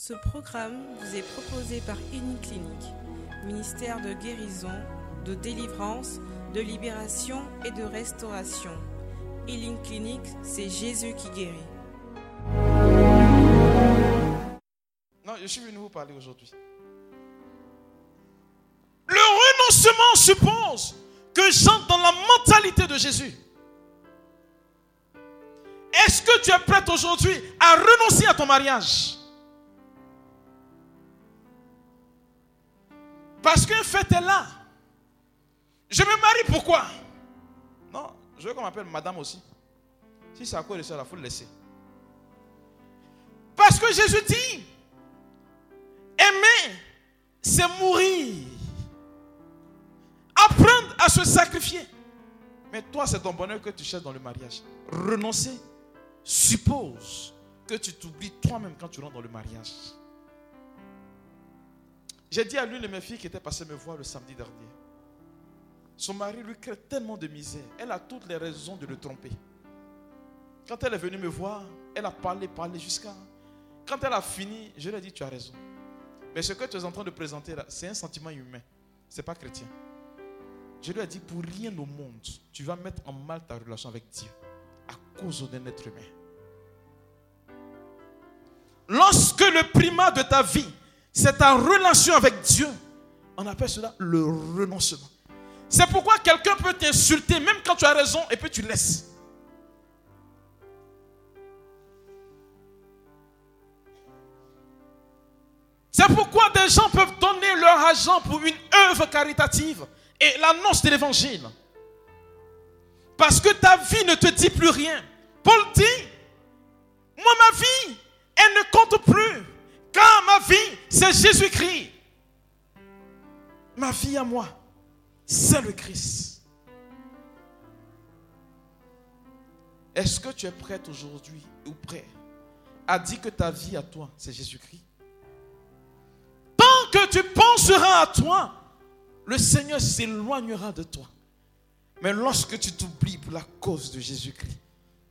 Ce programme vous est proposé par Clinique, ministère de guérison, de délivrance, de libération et de restauration. Healing Clinic, c'est Jésus qui guérit. Non, je suis venu vous parler aujourd'hui. Le renoncement suppose que j'entre dans la mentalité de Jésus. Est-ce que tu es prête aujourd'hui à renoncer à ton mariage? Parce qu'un fait est là. Je me marie pourquoi? Non, je veux qu'on m'appelle madame aussi. Si c'est à cause de ça, il faut le laisser. Parce que Jésus dit, aimer, c'est mourir. Apprendre à se sacrifier. Mais toi, c'est ton bonheur que tu cherches dans le mariage. Renoncer suppose que tu t'oublies toi-même quand tu rentres dans le mariage. J'ai dit à l'une de mes filles qui était passée me voir le samedi dernier. Son mari lui crée tellement de misère. Elle a toutes les raisons de le tromper. Quand elle est venue me voir, elle a parlé, parlé jusqu'à. Quand elle a fini, je lui ai dit Tu as raison. Mais ce que tu es en train de présenter là, c'est un sentiment humain. Ce n'est pas chrétien. Je lui ai dit Pour rien au monde, tu vas mettre en mal ta relation avec Dieu à cause d'un être humain. Lorsque le primat de ta vie, c'est ta relation avec Dieu, on appelle cela le renoncement. C'est pourquoi quelqu'un peut t'insulter même quand tu as raison et puis tu laisses. C'est pourquoi des gens peuvent donner leur argent pour une œuvre caritative et l'annonce de l'évangile. Parce que ta vie ne te dit plus rien. Paul dit, moi ma vie, elle ne compte plus. Ma vie, c'est Jésus-Christ. Ma vie à moi, c'est le Christ. Est-ce que tu es prête aujourd'hui ou prêt à dire que ta vie à toi, c'est Jésus-Christ? Tant que tu penseras à toi, le Seigneur s'éloignera de toi. Mais lorsque tu t'oublies pour la cause de Jésus-Christ,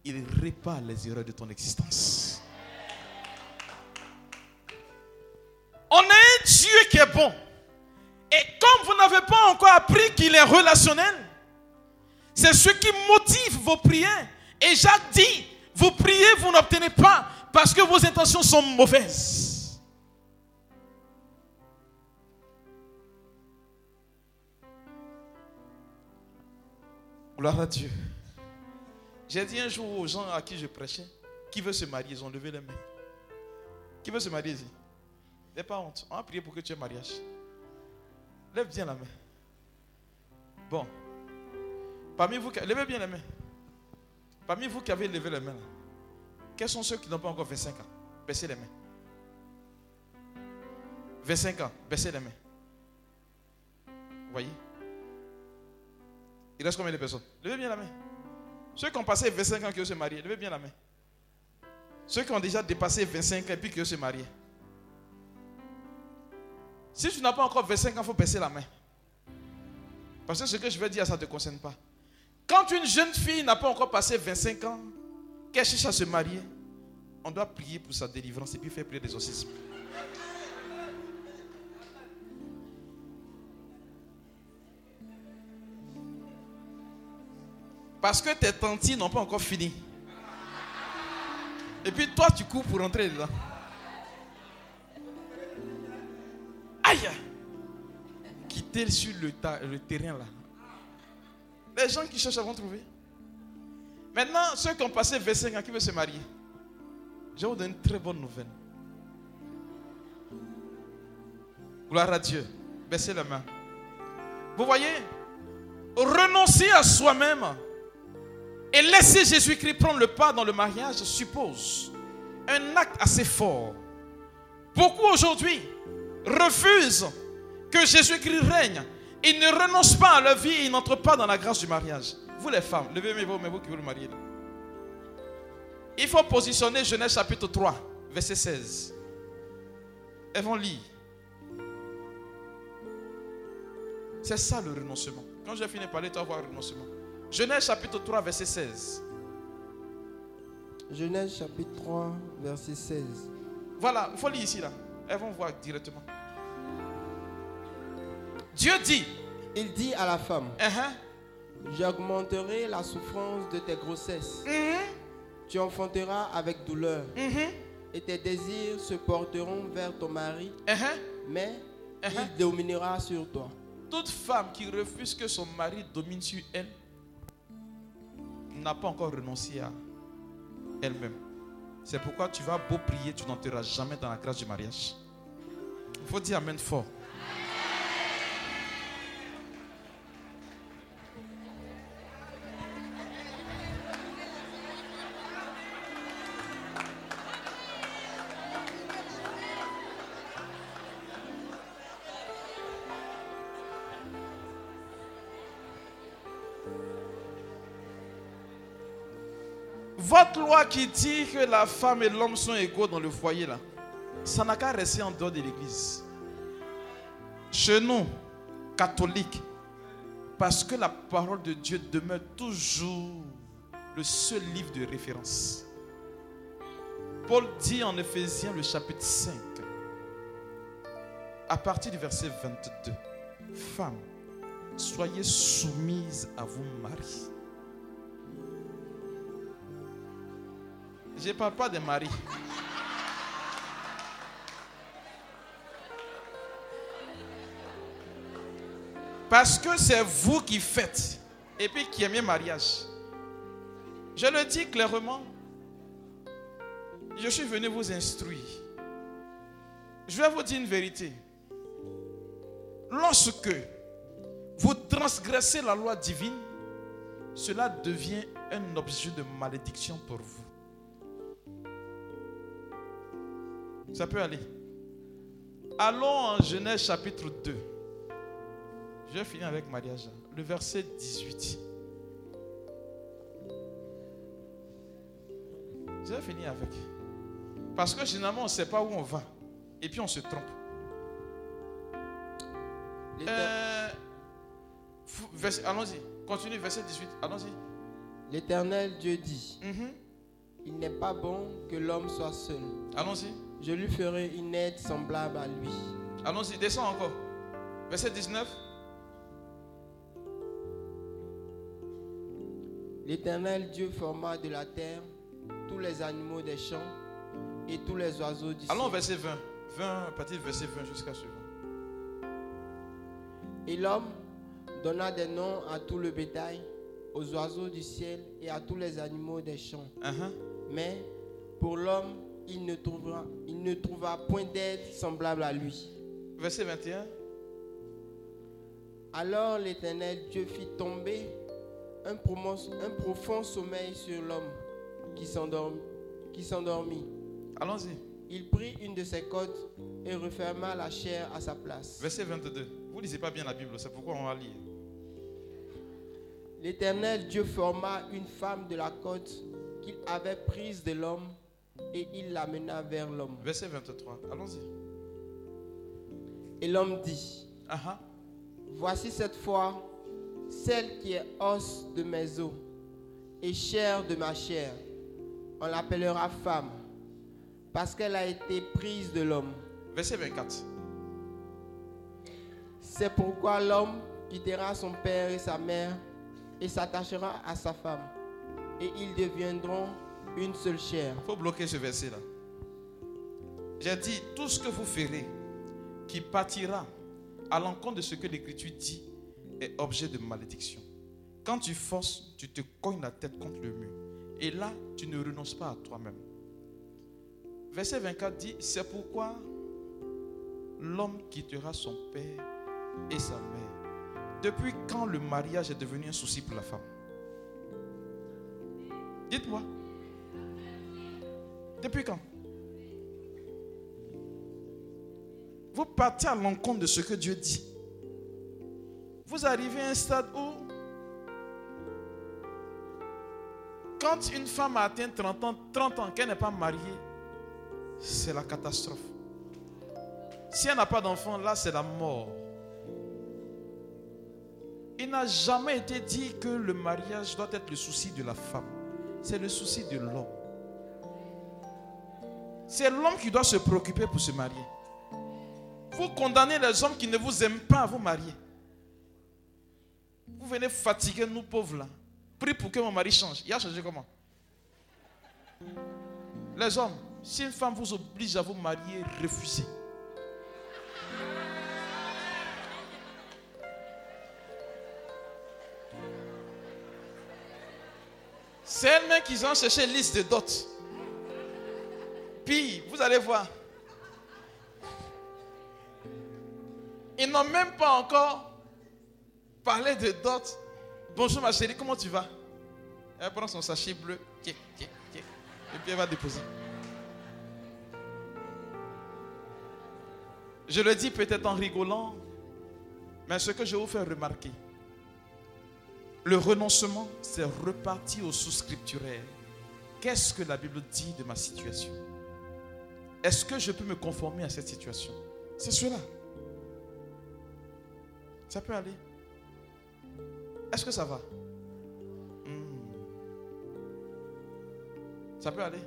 il répare les erreurs de ton existence. Dieu qui est bon. Et comme vous n'avez pas encore appris qu'il est relationnel, c'est ce qui motive vos prières. Et Jacques dit, vous priez, vous n'obtenez pas parce que vos intentions sont mauvaises. Gloire à Dieu. J'ai dit un jour aux gens à qui je prêchais, qui veut se marier, ils ont levé les mains. Qui veut se marier ici N'aie pas honte. On va prier pour que tu aies mariage. Lève bien la main. Bon. Parmi vous, levez bien la main. Parmi vous qui avez levé les mains, quels sont ceux qui n'ont pas encore 25 ans? Baissez les mains. 25 ans, baissez les mains. Vous voyez? Il reste combien de personnes? Levez bien la main. Ceux qui ont passé 25 ans qui veulent se marier, levez bien la main. Ceux qui ont déjà dépassé 25 ans et puis qui se marier. Si tu n'as pas encore 25 ans, il faut baisser la main. Parce que ce que je vais dire, ça ne te concerne pas. Quand une jeune fille n'a pas encore passé 25 ans, qu'elle cherche à se marier, on doit prier pour sa délivrance et puis faire prier des d'exorcisme. Parce que tes tantis n'ont pas encore fini. Et puis toi, tu cours pour rentrer dedans. Aïe Quitter sur le, terrain là. Les gens qui cherchent vont trouver. Maintenant, ceux qui ont passé 25 ans, qui veulent se marier, je vous donne une très bonne nouvelle. Gloire à Dieu. Baissez la main. Vous voyez, renoncer à soi-même et laisser Jésus-Christ prendre le pas dans le mariage suppose un acte assez fort. Beaucoup aujourd'hui refusent que Jésus-Christ règne. Ils ne renoncent pas à leur vie et ils n'entrent pas dans la grâce du mariage. Vous les femmes, levez vous mais vous qui voulez marier. Il faut positionner Genèse chapitre 3, verset 16. Elles vont lire. C'est ça le renoncement. Quand j'ai fini de parler, tu vas voir le renoncement. Genèse chapitre 3, verset 16. Genèse chapitre 3, verset 16. Voilà, il faut lire ici là. Elles vont voir directement. Dieu dit, Il dit à la femme, uh-huh, j'augmenterai la souffrance de tes grossesses. mhm, Tu enfanteras avec douleur mhm, et tes désirs se porteront vers ton mari, uh-huh. mais Uh-huh. il dominera sur toi. toute femme qui refuse que son mari domine sur elle n'a pas encore renoncé à elle-même. C'est pourquoi tu vas beau prier, tu n'entreras jamais dans la grâce du mariage. Il faut dire Amen fort. Qui dit que la femme et l'homme sont égaux dans le foyer, là, ça n'a qu'à rester en dehors de l'église. Chez nous, catholiques, parce que la parole de Dieu demeure toujours le seul livre de référence. Paul dit en Éphésiens, le chapitre 5, à partir du verset 22, Femmes, soyez soumises à vos maris. Je ne parle pas des maris. Parce que c'est vous qui faites et puis qui aimez mariage. Je le dis clairement. Je suis venu vous instruire. Je vais vous dire une vérité. Lorsque vous transgressez la loi divine, cela devient un objet de malédiction pour vous. Ça peut aller. Allons en Genèse chapitre 2. Je vais finir avec mariage. Le verset 18. Je vais finir avec. Parce que généralement, on ne sait pas où on va. Et puis on se trompe. Euh, Allons-y. Continue, verset 18. Allons-y. L'Éternel Dieu dit, Mhm. il n'est pas bon que l'homme soit seul. Allons-y. Je lui ferai une aide semblable à lui. Allons-y. Descends encore. Verset 19. L'Éternel Dieu forma de la terre tous les animaux des champs et tous les oiseaux du Allons ciel. verset 20. 20, à partir verset 20 jusqu'à suivant. Et l'homme donna des noms à tout le bétail, aux oiseaux du ciel et à tous les animaux des champs. Uh-huh. Mais pour l'homme, il ne trouvera, il ne point d'aide semblable à lui. Verset 21. Alors l'Éternel Dieu fit tomber un, profond sommeil sur l'homme qui s'endorm- qui s'endormit. Allons-y. Il prit une de ses côtes et referma la chair à sa place. Verset 22. Vous lisez pas bien la Bible, c'est pourquoi on va lire. L'Éternel Dieu forma une femme de la côte qu'il avait prise de l'homme et il l'amena vers l'homme. Verset 23. Allons-y. Et l'homme dit, Ah ah. voici cette fois celle qui est os de mes os et chair de ma chair. On l'appellera femme parce qu'elle a été prise de l'homme. Verset 24. C'est pourquoi l'homme quittera son père et sa mère et s'attachera à sa femme. Et ils deviendront une seule chair. Il faut bloquer ce verset-là. J'ai dit, tout ce que vous ferez qui partira à l'encontre de ce que l'Écriture dit est objet de malédiction. Quand tu forces, tu te cognes la tête contre le mur. Et là, tu ne renonces pas à toi-même. Verset 24 dit, c'est pourquoi l'homme quittera son père et sa mère. Depuis quand le mariage est devenu un souci pour la femme? Dites-moi. Depuis quand? Vous partez à l'encontre de ce que Dieu dit. Vous arrivez à un stade où, quand une femme a atteint 30 ans, 30 ans, qu'elle n'est pas mariée, c'est la catastrophe. Si elle n'a pas d'enfant, là, c'est la mort. Il n'a jamais été dit que le mariage doit être le souci de la femme. C'est le souci de l'homme. C'est l'homme qui doit se préoccuper pour se marier. Vous condamnez les hommes qui ne vous aiment pas à vous marier. Vous venez fatiguer nous pauvres là. Prie pour que mon mari change. Il a changé comment? Les hommes, si une femme vous oblige à vous marier, refusez. C'est elles-mêmes qui ont cherché liste de dots. Puis, vous allez voir. Ils n'ont même pas encore parlé de dots. Bonjour ma chérie, comment tu vas? Elle prend son sachet bleu. Et puis elle va déposer. Je le dis peut-être en rigolant, mais ce que je vais vous faire remarquer, le renoncement, c'est reparti au sous-scripturaire. Qu'est-ce que la Bible dit de ma situation? Est-ce que je peux me conformer à cette situation? C'est cela. Ça peut aller. Est-ce que ça va? Hmm. Ça peut aller.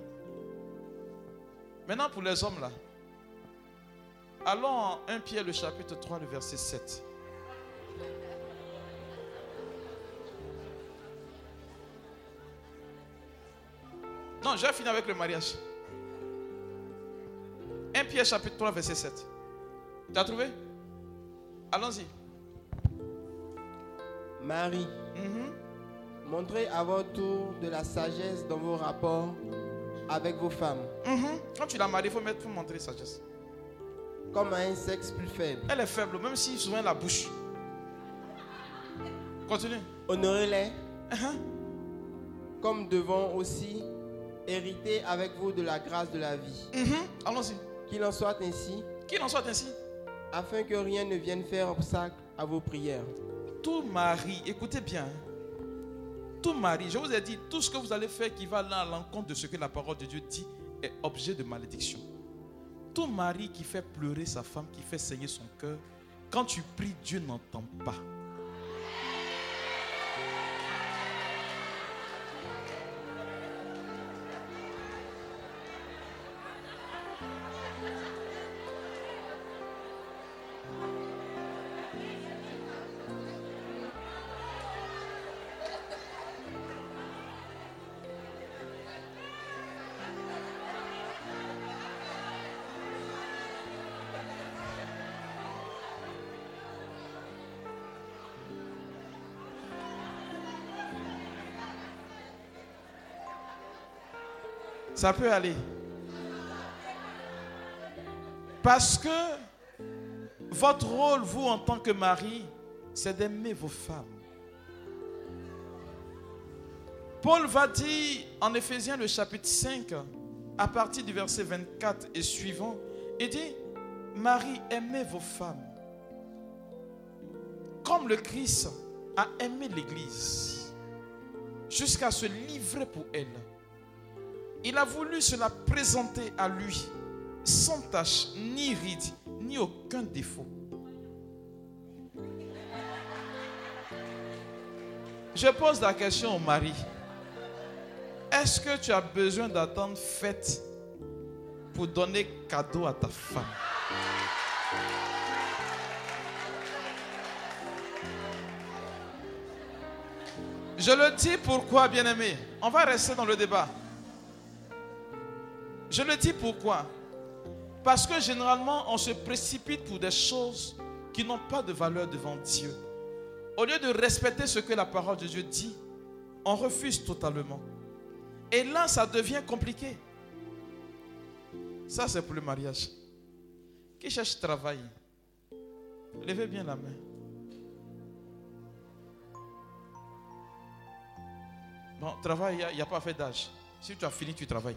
Maintenant, pour les hommes là, allons en 1 Pierre, le chapitre 3, le verset 7. Non, je vais finir avec le mariage. 1 Pierre chapitre 3, verset 7. Tu as trouvé? Allons-y. Marie, Mhm. montrez à votre tour de la sagesse dans vos rapports avec vos femmes, Mhm. Quand tu l'as mariée, il faut, mettre, faut montrer sagesse. comme à un sexe plus faible. Elle est faible, même si souvent la bouche. Continue. Honorez-les Mhm. comme devant aussi hériter avec vous de la grâce de la vie. Mhm. Allons-y. Qu'il en soit ainsi, Qu'il en soit ainsi. afin que rien ne vienne faire obstacle à vos prières. Tout mari, écoutez bien. Tout mari, je vous ai dit, tout ce que vous allez faire qui va à l'encontre de ce que la parole de Dieu dit est objet de malédiction. Tout mari qui fait pleurer sa femme, qui fait saigner son cœur, quand tu pries, Dieu n'entend pas. Ça peut aller. Parce que votre rôle, vous, en tant que mari, c'est d'aimer vos femmes. Paul va dire en Éphésiens le chapitre 5, à partir du verset 24 et suivant, il dit, Marie, aimez vos femmes, comme le Christ a aimé l'Église, jusqu'à se livrer pour elle. Il a voulu se la présenter à lui, sans tache, ni ride, ni aucun défaut. Je pose la question au mari. Est-ce que tu as besoin d'attendre fête pour donner cadeau à ta femme? Je le dis pourquoi, bien-aimé. On va rester dans le débat. Je le dis pourquoi Parce que généralement, on se précipite pour des choses qui n'ont pas de valeur devant Dieu. Au lieu de respecter ce que la parole de Dieu dit, on refuse totalement. Et là, ça devient compliqué. Ça, c'est pour le mariage. Qui cherche travail? Levez bien la main. Bon, travail, il n'y a, a pas fait d'âge. Si tu as fini, tu travailles.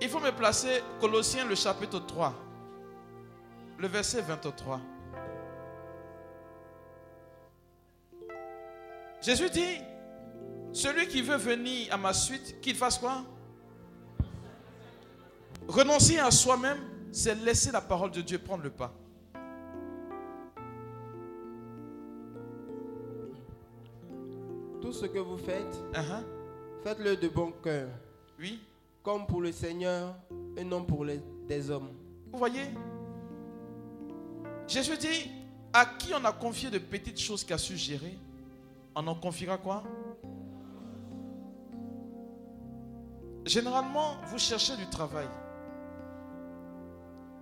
Il faut me placer Colossiens le chapitre 3, le verset 23. Jésus dit, celui qui veut venir à ma suite, qu'il fasse quoi? Renoncer à soi-même, c'est laisser la parole de Dieu prendre le pas. Tout ce que vous faites, Uh-huh. faites-le de bon cœur, Oui, comme pour le Seigneur et non pour les, des hommes. vous voyez Jésus dit, à qui on a confié de petites choses qu'il a su gérer, on en confiera quoi? Généralement, vous cherchez du travail.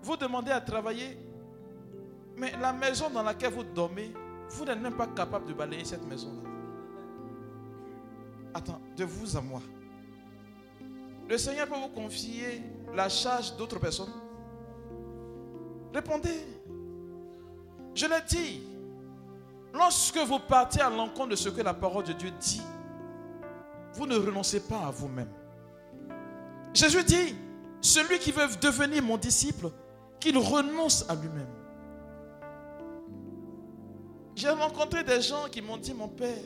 Vous demandez à travailler, mais la maison dans laquelle vous dormez, vous n'êtes même pas capable de balayer cette maison-là. Attends, de vous à moi. Le Seigneur peut vous confier la charge d'autres personnes. Répondez. Je l'ai dit. Lorsque vous partez à l'encontre de ce que la parole de Dieu dit, vous ne renoncez pas à vous-même. Jésus dit, celui qui veut devenir mon disciple, qu'il renonce à lui-même. J'ai rencontré des gens qui m'ont dit, mon père,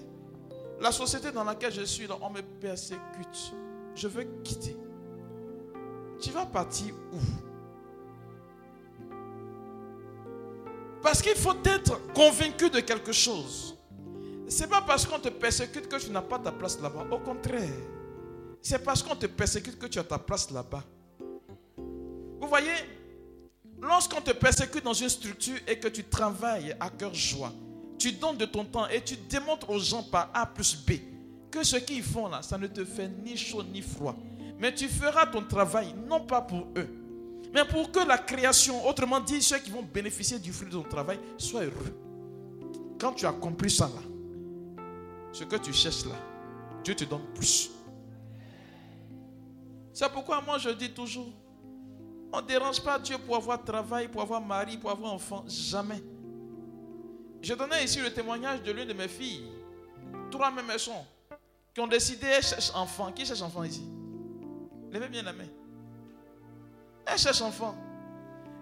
la société dans laquelle je suis, on me persécute. Je veux quitter. Tu vas partir où? Parce qu'il faut être convaincu de quelque chose. Ce n'est pas parce qu'on te persécute que tu n'as pas ta place là-bas. Au contraire, c'est parce qu'on te persécute que tu as ta place là-bas. Vous voyez, lorsqu'on te persécute dans une structure et que tu travailles à cœur joie, tu donnes de ton temps et tu démontres aux gens par A plus B que ce qu'ils font là, ça ne te fait ni chaud ni froid. Mais tu feras ton travail non pas pour eux, mais pour que la création, autrement dit, ceux qui vont bénéficier du fruit de ton travail, soient heureux. Quand tu as compris ça là, ce que tu cherches là, Dieu te donne plus. C'est pourquoi moi je dis toujours, on ne dérange pas Dieu pour avoir travail, pour avoir mari, pour avoir enfant. Jamais. Je donnais ici le témoignage de l'une de mes filles. Trois mêmes sont qui ont décidé, elles cherchent enfant. Qui cherche enfant ici? Levez bien la main. Elles cherchent enfant.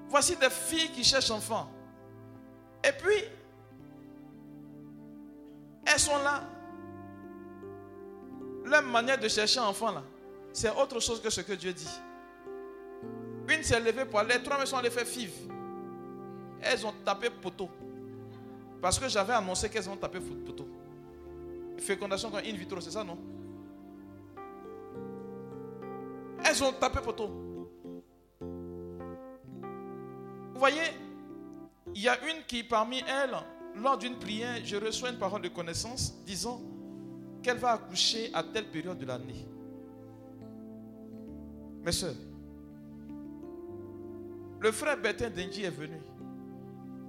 Voici des filles qui cherchent enfant. Et puis, elles sont là. Leur manière de chercher enfant là, c'est autre chose que ce que Dieu dit. Une s'est levée pour aller, trois sont allées faire five. Elles ont tapé poteau. Parce que j'avais annoncé qu'elles vont taper poteau. Fécondation in vitro, c'est ça, non? Elles ont tapé poteau. Vous voyez, il y a une qui, parmi elles, lors d'une prière, je reçois une parole de connaissance disant qu'elle va accoucher à telle période de l'année. Mes soeurs, le frère Bertin Denji est venu.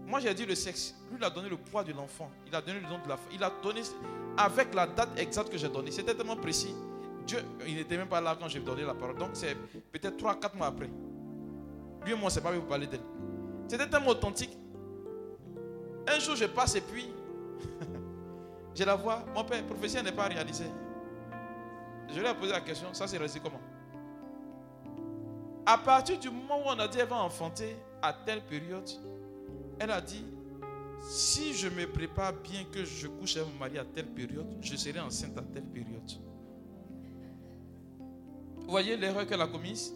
Moi, j'ai dit le sexe. Lui, il a donné le poids de l'enfant. Il a donné le nom de la. Il a donné avec la date exacte que j'ai donnée. C'était tellement précis. Dieu, il n'était même pas là quand j'ai donné la parole. Donc, c'est peut-être 3-4 mois après. Lui et moi, c'est pas vous parler d'elle. C'était tellement authentique. Un jour, je passe et puis, je la vois. Mon père, professeur n'est pas réalisé. Je lui ai posé la question. Ça, c'est réalisé comment? À partir du moment où on a dit qu'elle va enfanter à telle période, elle a dit, si je me prépare bien que je couche avec mon mari à telle période, je serai enceinte à telle période. Vous voyez l'erreur qu'elle a commise?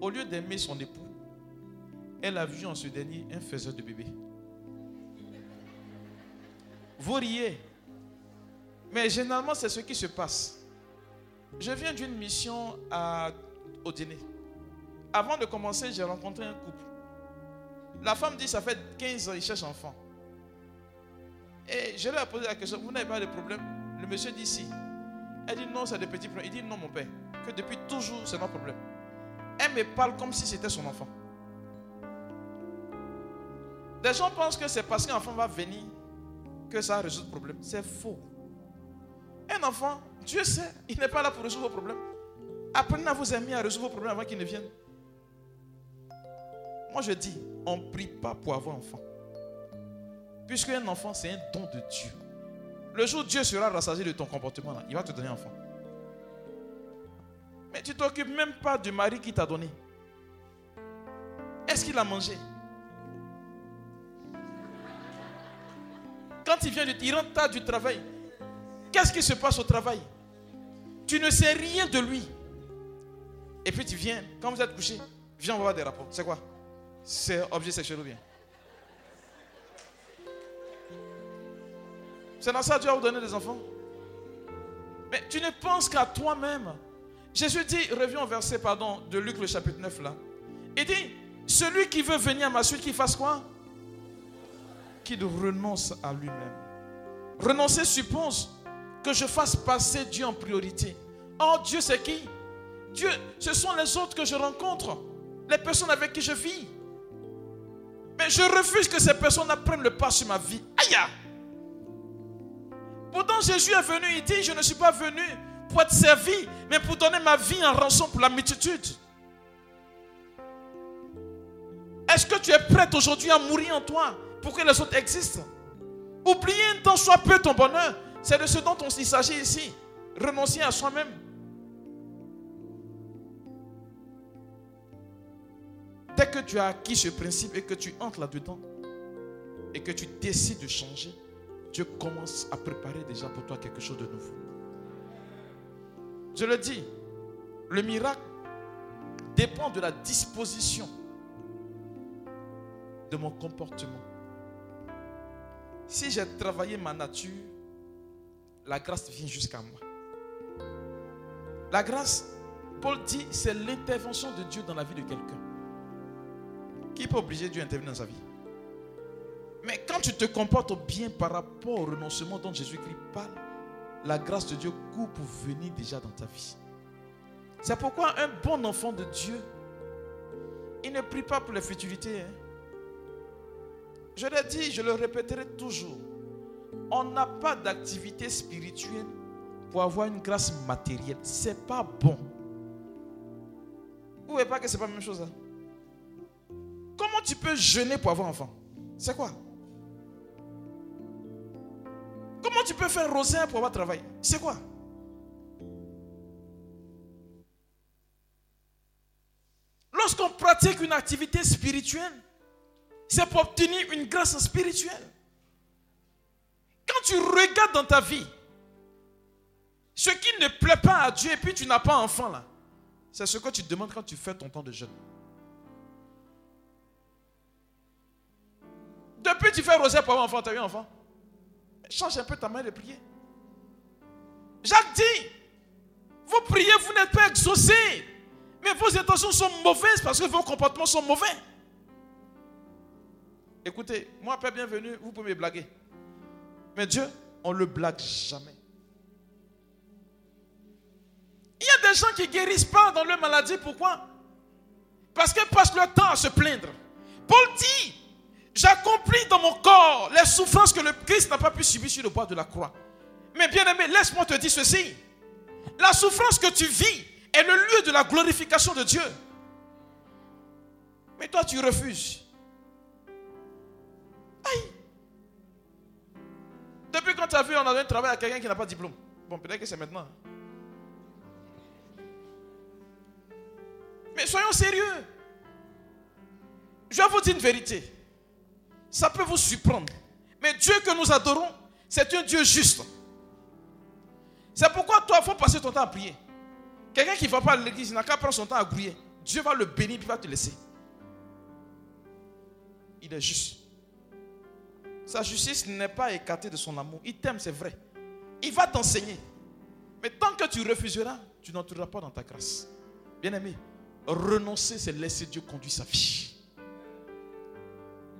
Au lieu d'aimer son époux, elle a vu en ce dernier un faiseur de bébé. Vous riez. Mais généralement, c'est ce qui se passe. Je viens d'une mission au dîner. Avant de commencer, j'ai rencontré un couple. La femme dit, ça fait 15 ans, il cherche enfant. Et je lui ai posé la question, vous n'avez pas de problème? Le monsieur dit si. Elle dit non, c'est des petits problèmes. Il dit non, mon père, que depuis toujours, c'est notre problème. Elle me parle comme si c'était son enfant. Des gens pensent que c'est parce qu'un enfant va venir que ça résout le problème. C'est faux. Un enfant, Dieu sait, il n'est pas là pour résoudre vos problèmes. Apprenez à vous aimer à résoudre vos problèmes avant qu'il ne vienne. Moi, je dis, on ne prie pas pour avoir enfant. Puisque un enfant, c'est un don de Dieu. Le jour où Dieu sera rassasié de ton comportement, il va te donner un enfant. Mais tu t'occupes même pas du mari qui t'a donné. Est-ce qu'il a mangé? Quand il vient, il rentre tard du travail. Qu'est-ce qui se passe au travail? Tu ne sais rien de lui. Et puis tu viens, quand vous êtes couché, viens, voir des rapports. C'est quoi? C'est objet sexuel ou bien? C'est dans ça que Dieu va vous des enfants. Mais tu ne penses qu'à toi-même. Jésus dit, reviens au verset pardon, de Luc le chapitre 9 là. Il dit, celui qui veut venir à ma suite, qu'il fasse quoi? Qu'il renonce à lui-même. Renoncer suppose que je fasse passer Dieu en priorité. Or, Dieu, c'est qui? Dieu, ce sont les autres que je rencontre, les personnes avec qui je vis. Mais je refuse que ces personnes prennent le pas sur ma vie. Aïe! Pourtant, Jésus est venu, il dit, je ne suis pas venu pour être servi, mais pour donner ma vie en rançon pour la multitude. Est-ce que tu es prête aujourd'hui à mourir en toi pour que les autres existent? Oubliez un temps soit peu ton bonheur. C'est de ce dont on s'agit ici. Renoncer à soi-même. Dès que tu as acquis ce principe et que tu entres là-dedans et que tu décides de changer, Dieu commence à préparer déjà pour toi quelque chose de nouveau. Je le dis, le miracle dépend de la disposition de mon comportement. Si j'ai travaillé ma nature, la grâce vient jusqu'à moi. La grâce, Paul dit, c'est l'intervention de Dieu dans la vie de quelqu'un. Qui peut obliger Dieu à intervenir dans sa vie Mais quand tu te comportes bien par rapport au renoncement dont Jésus-Christ parle, la grâce de Dieu coupe pour venir déjà dans ta vie. C'est pourquoi un bon enfant de Dieu, il ne prie pas pour les futurités. Hein. Je l'ai dit, je le répéterai toujours. On n'a pas d'activité spirituelle pour avoir une grâce matérielle. C'est pas bon. Vous voyez pas que c'est pas la même chose. Hein? Comment tu peux jeûner pour avoir enfant? C'est quoi? Comment tu peux faire rosaire pour avoir travail? C'est quoi? Lorsqu'on pratique une activité spirituelle, c'est pour obtenir une grâce spirituelle. Quand tu regardes dans ta vie, ce qui ne plaît pas à Dieu et puis tu n'as pas enfant là, c'est ce que tu demandes quand tu fais ton temps de jeûne. Depuis tu fais rosaire pour avoir enfant, tu as eu enfant. Change un peu ta main de prier. Jacques dit, vous priez, vous n'êtes pas exaucés. Mais vos intentions sont mauvaises parce que vos comportements sont mauvais. Écoutez, moi, Père bienvenue, vous pouvez me blaguer. Mais Dieu, on ne le blague jamais. Il y a des gens qui ne guérissent pas dans leur maladie. Pourquoi? Parce qu'ils passent leur temps à se plaindre. Paul dit, j'accomplis dans mon corps les souffrances que le Christ n'a pas pu subir sur le bois de la croix. Mais bien aimé, laisse-moi te dire ceci. La souffrance que tu vis est le lieu de la glorification de Dieu. Mais toi, tu refuses. Aïe. Depuis quand tu as vu, on a un travail à quelqu'un qui n'a pas de diplôme? Bon, peut-être que c'est maintenant. Mais soyons sérieux. Je vais vous dire une vérité. Ça peut vous surprendre. Mais Dieu que nous adorons, c'est un Dieu juste. C'est pourquoi toi, il faut passer ton temps à prier. Quelqu'un qui ne va pas à l'église, il n'a qu'à prendre son temps à prier. Dieu va le bénir, il va te laisser. Il est juste. Sa justice n'est pas écartée de son amour. Il t'aime, c'est vrai. Il va t'enseigner. Mais tant que tu refuseras, tu n'entreras pas dans ta grâce. Bien-aimé, renoncer, c'est laisser Dieu conduire sa vie.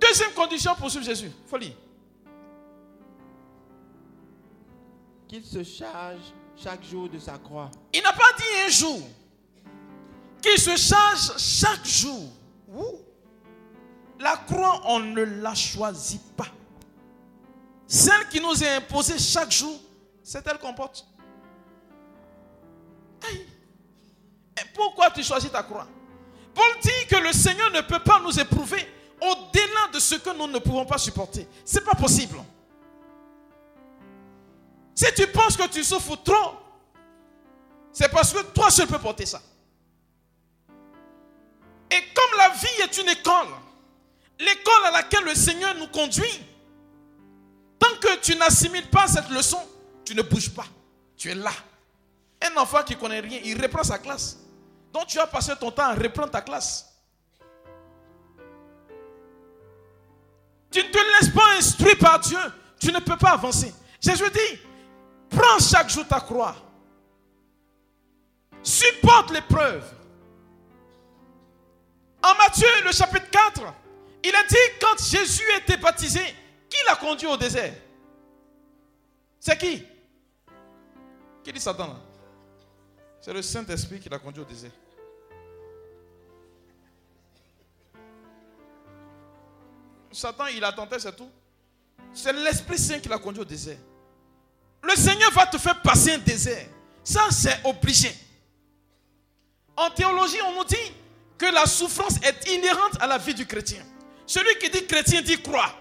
Deuxième condition pour suivre Jésus. Folie. Qu'il se charge chaque jour de sa croix. Il n'a pas dit un jour. Qu'il se charge chaque jour. La croix, on ne la choisit pas. Celle qui nous est imposée chaque jour, c'est elle qu'on porte. Et pourquoi tu choisis ta croix? Paul dit que le Seigneur ne peut pas nous éprouver au-delà de ce que nous ne pouvons pas supporter. Ce n'est pas possible. Si tu penses que tu souffres trop, c'est parce que toi seul peux porter ça. Et comme la vie est une école, l'école à laquelle le Seigneur nous conduit, tant que tu n'assimiles pas cette leçon, tu ne bouges pas. Tu es là. Un enfant qui ne connaît rien, il reprend sa classe. Donc tu as passé ton temps à reprendre ta classe. Tu ne te laisses pas instruire par Dieu. Tu ne peux pas avancer. Jésus dit, prends chaque jour ta croix. Supporte l'épreuve. En Matthieu, le chapitre 4, il a dit, quand Jésus était baptisé, Qui l'a conduit au désert? C'est qui? Qui dit Satan là? C'est le Saint-Esprit qui l'a conduit au désert. Satan, il a tenté, c'est tout. C'est l'Esprit Saint qui l'a conduit au désert. Le Seigneur va te faire passer un désert. Ça, c'est obligé. En théologie, on nous dit que la souffrance est inhérente à la vie du chrétien. Celui qui dit chrétien dit croix.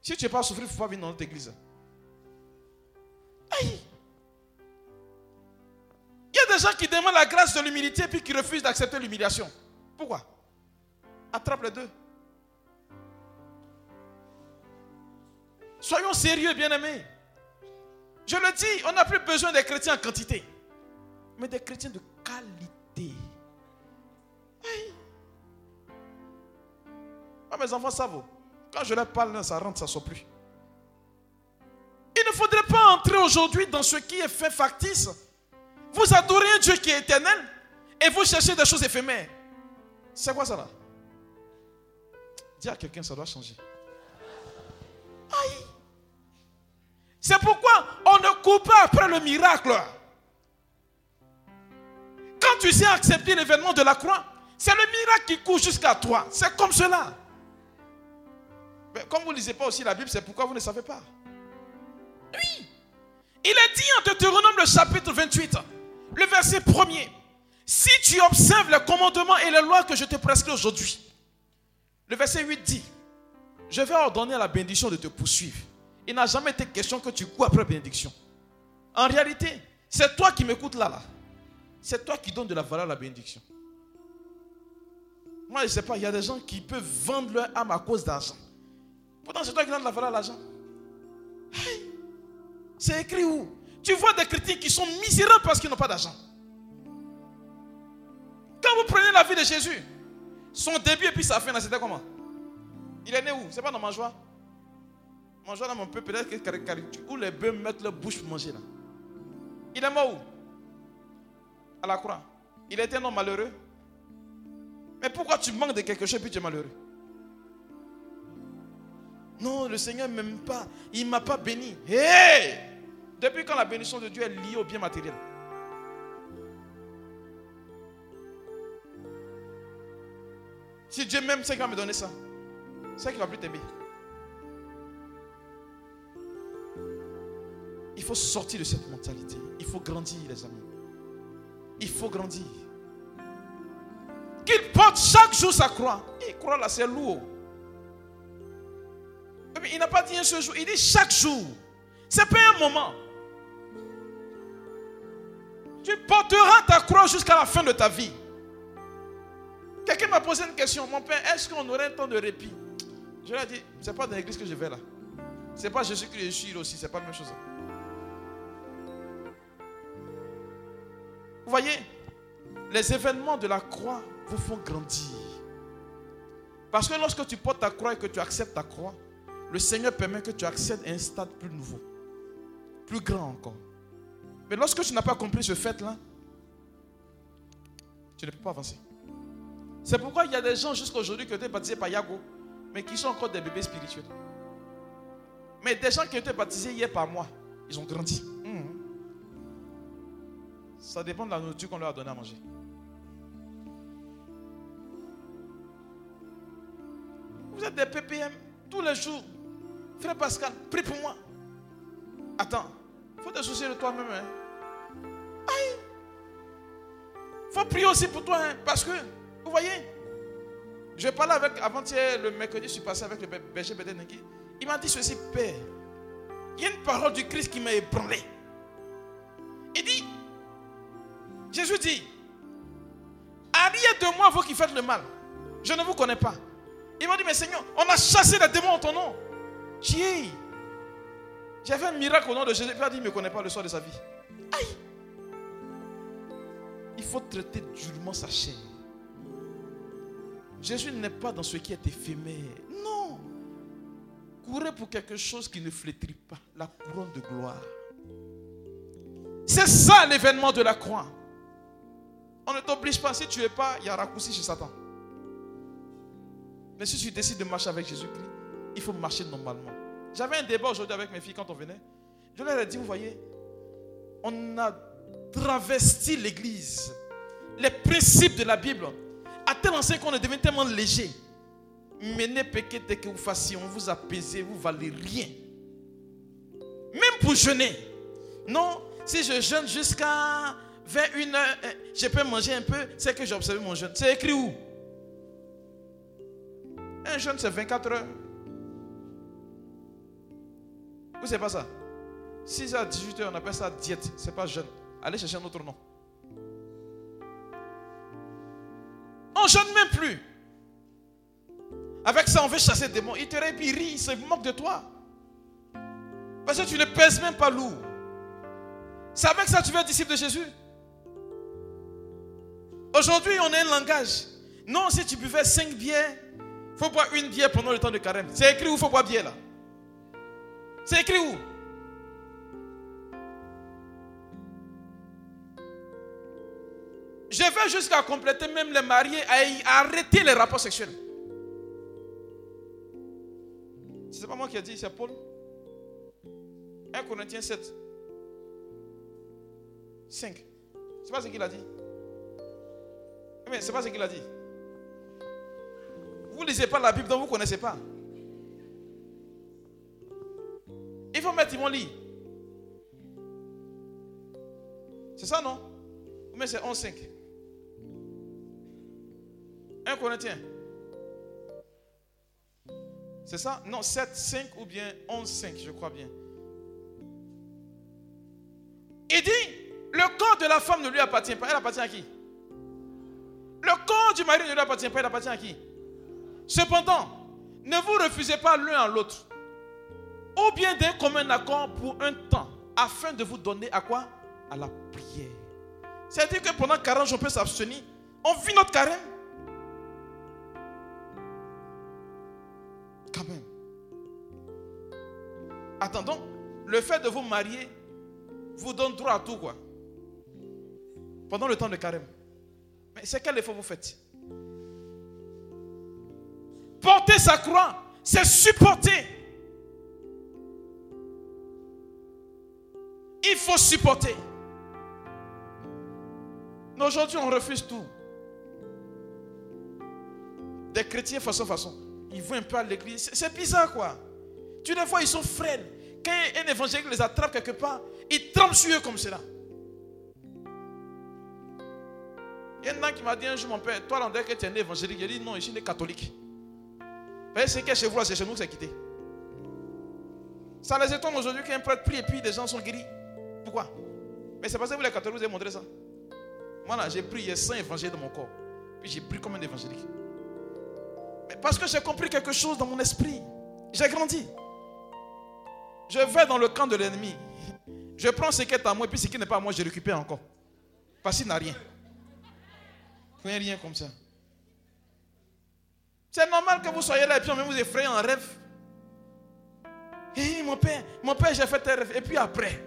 Si tu n'es pas souffrir, il ne faut pas venir dans notre église. Aïe. Il y a des gens qui demandent la grâce de l'humilité puis qui refusent d'accepter l'humiliation. Pourquoi? Attrape les deux. Soyons sérieux, bien-aimés. Je le dis, on n'a plus besoin des chrétiens en quantité, mais des chrétiens de qualité. Ah, mes enfants savent. Quand je leur parle, ça rentre, ça ne sort plus. Il ne faudrait pas entrer aujourd'hui dans ce qui est fait factice. Vous adorez un Dieu qui est éternel et vous cherchez des choses éphémères. C'est quoi ça là? Dis à quelqu'un, ça doit changer. Aïe. C'est pourquoi on ne coupe pas après le miracle. Quand tu sais accepter l'événement de la croix, c'est le miracle qui court jusqu'à toi. C'est comme cela. Mais comme vous ne lisez pas aussi la Bible, c'est pourquoi vous ne savez pas. Oui. Il est dit en Deutéronome le chapitre 28, le verset premier. Si tu observes les commandements et les lois que je te prescris aujourd'hui, le verset 8 dit, je vais ordonner à la bénédiction de te poursuivre il n'a jamais été question que tu cours après bénédiction. En réalité, c'est toi qui m'écoutes là, là. C'est toi qui donnes de la valeur à la bénédiction. Moi, je ne sais pas, il y a des gens qui peuvent vendre leur âme à cause d'argent. Pourtant, c'est toi qui donnes de la valeur à l'argent. c'est écrit où? Tu vois des chrétiens qui sont misérables parce qu'ils n'ont pas d'argent. Quand vous prenez la vie de Jésus, son début et puis sa fin, c'était comment? Il est né où? C'est pas dans ma joie? Manger là, mon peu, peut-être que les bœufs mettent leur bouche pour manger là? Il est mort où? À la croix. Il était un homme malheureux. Mais pourquoi tu manques de quelque chose et puis tu es malheureux? Non, le Seigneur ne m'aime pas. Il ne m'a pas béni. Hé Depuis quand la bénédiction de Dieu est liée au bien matériel? Si Dieu m'aime, c'est qu'il va me donner ça. C'est qu'il va plus t'aimer. Il faut sortir de cette mentalité. Il faut grandir, les amis. Il faut grandir. Qu'il porte chaque jour sa croix. Il croit là, c'est lourd. Il n'a pas dit un seul jour, il dit chaque jour. C'est pas un moment. Tu porteras ta croix jusqu'à la fin de ta vie. Quelqu'un m'a posé une question. Mon père, est-ce qu'on aurait un temps de répit? Je lui ai dit, c'est pas dans l'église que je vais là. C'est pas Jésus qui je suis aussi, c'est pas la même chose. Vous voyez, les événements de la croix vous font grandir. Parce que lorsque tu portes ta croix et que tu acceptes ta croix, le Seigneur permet que tu accèdes à un stade plus nouveau, plus grand encore. Mais lorsque tu n'as pas compris ce fait-là, tu ne peux pas avancer. C'est pourquoi il y a des gens jusqu'à aujourd'hui qui ont été baptisés par Yago, mais qui sont encore des bébés spirituels. Mais des gens qui ont été baptisés hier par moi, ils ont grandi. Ça dépend de la nourriture qu'on leur a donné à manger. Vous êtes des PPM tous les jours. Frère Pascal, prie pour moi. Attends, faut te soucier de toi-même. Hein. Aïe. Faut prier aussi pour toi. Hein, parce que, vous voyez, je parlais avec, avant-hier, le mercredi, je suis passé avec le berger Bedenegui. Il m'a dit ceci, Père. Il y a une parole du Christ qui m'a ébranlé. Jésus dit, arrière de moi, vous qui faites le mal. Je ne vous connais pas. Il m'a dit, mais Seigneur, on a chassé les démons en ton nom. J'ai un miracle au nom de Jésus. Il a dit, il ne me connaît pas le soir de sa vie. Aïe Il faut traiter durement sa chair. Jésus n'est pas dans ce qui est éphémère. Non. Courez pour quelque chose qui ne flétrit pas. La couronne de gloire. C'est ça l'événement de la croix. On ne t'oblige pas. Si tu n'es pas, il y a raccourci chez Satan. Mais si tu décides de marcher avec Jésus-Christ, il faut marcher normalement. J'avais un débat aujourd'hui avec mes filles quand on venait. Je leur ai dit, vous voyez, on a travesti l'église, les principes de la Bible, à tel enseigne qu'on est devenu tellement léger. Menez péché dès que vous fassiez, on vous apaisez, vous valez rien. Même pour jeûner. Non, si je jeûne jusqu'à 21 heures, eh, je peux manger un peu, c'est que j'ai observé mon jeûne. C'est écrit où? Un jeûne, c'est 24 heures. Vous savez pas ça? 6 à 18 heures, on appelle ça diète. C'est pas jeûne. Allez chercher un autre nom. On jeûne même plus. Avec ça, on veut chasser des démons. Il te puis il rit, il se moque de toi. Parce que tu ne pèses même pas lourd. C'est avec ça que tu veux être disciple de Jésus? Aujourd'hui, on a un langage. Non, si tu buvais 5 bières, il faut boire une bière pendant le temps de carême. C'est écrit où il faut boire bière là? C'est écrit où? Je vais jusqu'à compléter même les mariés à arrêter les rapports sexuels. Ce n'est pas moi qui ai dit, c'est Paul. 1 Corinthiens 7. 5. C'est pas ce qu'il a dit. Mais c'est pas ce qu'il a dit. Vous lisez pas la Bible donc vous ne connaissez pas. Il faut mettre, vont lire. C'est ça, non? Mais c'est 11.5. 1 Corinthiens. C'est ça? Non, 7, 5 ou bien 11, 5, je crois bien. Il dit, le corps de la femme ne lui appartient pas. Elle appartient à qui? Le corps du mari ne lui appartient pas. Il appartient à qui? Cependant, ne vous refusez pas l'un à l'autre. Ou bien d'un commun accord pour un temps, afin de vous donner à quoi? À la prière. C'est-à-dire que pendant 40 jours, on peut s'abstenir. On vit notre carême. Quand même. Attendons, le fait de vous marier vous donne droit à tout, quoi. Pendant le temps de carême. Mais c'est quel effort vous faites Porter sa croix, c'est supporter. Il faut supporter. Mais aujourd'hui, on refuse tout. Des chrétiens façon façon. Ils vont un peu à l'église. C'est bizarre, quoi. Tu les vois, ils sont frêles. Quand un évangélique les attrape quelque part, ils tremblent sur eux comme cela. Il y a un qui m'a dit un jour, mon père, toi, l'endroit que tu es un évangélique, j'ai dit non, je suis né catholique. Vous ce qui est chez vous, c'est chez nous que c'est quitté. Ça les étonne aujourd'hui qu'un prêtre prie et puis des gens sont guéris. Pourquoi? Mais c'est parce que vous, les catholiques, vous avez montré ça. Moi, là, j'ai a 100 évangéliques dans mon corps. Puis j'ai pris comme un évangélique. Mais parce que j'ai compris quelque chose dans mon esprit. J'ai grandi. Je vais dans le camp de l'ennemi. Je prends ce qui est à moi et puis ce qui n'est pas à moi, je récupère encore. Parce qu'il n'a rien. Rien, rien comme ça. C'est normal que vous soyez là et puis on vous effrayer en rêve. Hé, mon père, mon père, j'ai fait un rêve. Et puis après?